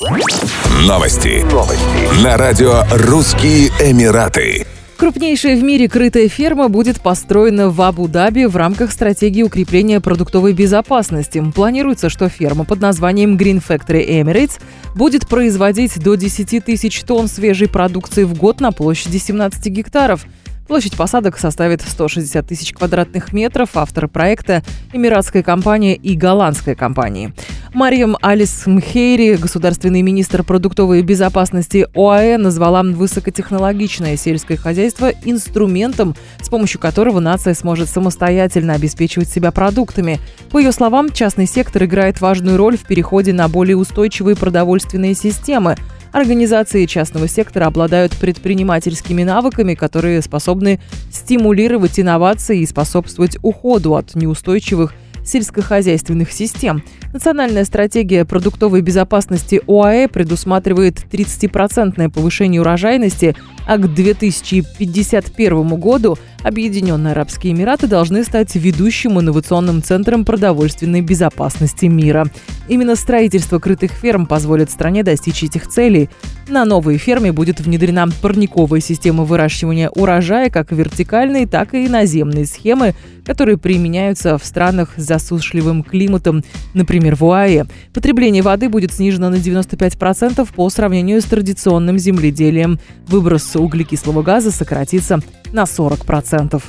Новости. Новости. На радио «Русские Эмираты». Крупнейшая в мире крытая ферма будет построена в Абу-Даби в рамках стратегии укрепления продуктовой безопасности. Планируется, что ферма под названием Green Factory Emirates будет производить до 10 тысяч тонн свежей продукции в год на площади 17 гектаров – Площадь посадок составит 160 тысяч квадратных метров. Автор проекта – эмиратская компания и голландская компания. Мариям Алис Мхейри, государственный министр продуктовой безопасности ОАЭ, назвала высокотехнологичное сельское хозяйство инструментом, с помощью которого нация сможет самостоятельно обеспечивать себя продуктами. По ее словам, частный сектор играет важную роль в переходе на более устойчивые продовольственные системы – Организации частного сектора обладают предпринимательскими навыками, которые способны стимулировать инновации и способствовать уходу от неустойчивых сельскохозяйственных систем. Национальная стратегия продуктовой безопасности ОАЭ предусматривает 30% повышение урожайности, а к 2051 году Объединенные Арабские Эмираты должны стать ведущим инновационным центром продовольственной безопасности мира. Именно строительство крытых ферм позволит стране достичь этих целей. На новой ферме будет внедрена парниковая система выращивания урожая как вертикальной, так и наземной схемы, которые применяются в странах с засушливым климатом, например, в УАЭ. Потребление воды будет снижено на 95% по сравнению с традиционным земледелием. Выброс углекислого газа сократится на 40%.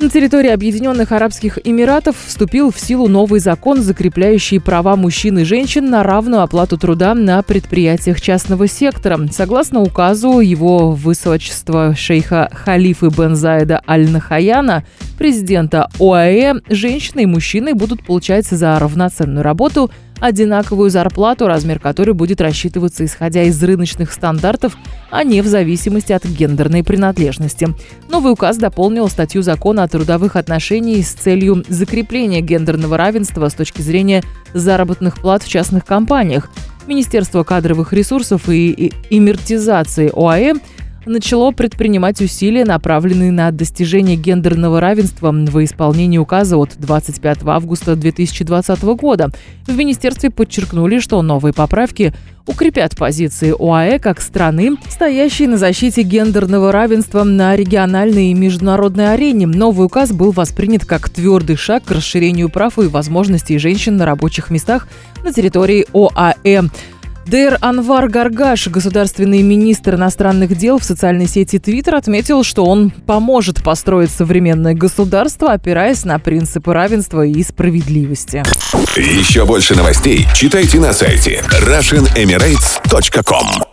На территории Объединенных Арабских Эмиратов вступил в силу новый закон, закрепляющий права мужчин и женщин на равную оплату труда на предприятиях частного сектора. Согласно указу его высочества шейха Халифы бен Заида Аль-Нахаяна, президента ОАЭ, женщины и мужчины будут получать за равноценную работу – одинаковую зарплату, размер которой будет рассчитываться исходя из рыночных стандартов, а не в зависимости от гендерной принадлежности. Новый указ дополнил статью закона о трудовых отношениях с целью закрепления гендерного равенства с точки зрения заработных плат в частных компаниях. Министерство кадровых ресурсов и иммертизации ОАЭ – начало предпринимать усилия, направленные на достижение гендерного равенства во исполнении указа от 25 августа 2020 года. В министерстве подчеркнули, что новые поправки укрепят позиции ОАЭ как страны, стоящей на защите гендерного равенства на региональной и международной арене. Новый указ был воспринят как твердый шаг к расширению прав и возможностей женщин на рабочих местах на территории ОАЭ. Дейр Анвар Гаргаш, государственный министр иностранных дел в социальной сети Твиттер, отметил, что он поможет построить современное государство, опираясь на принципы равенства и справедливости. Еще больше новостей читайте на сайте RussianEmirates.com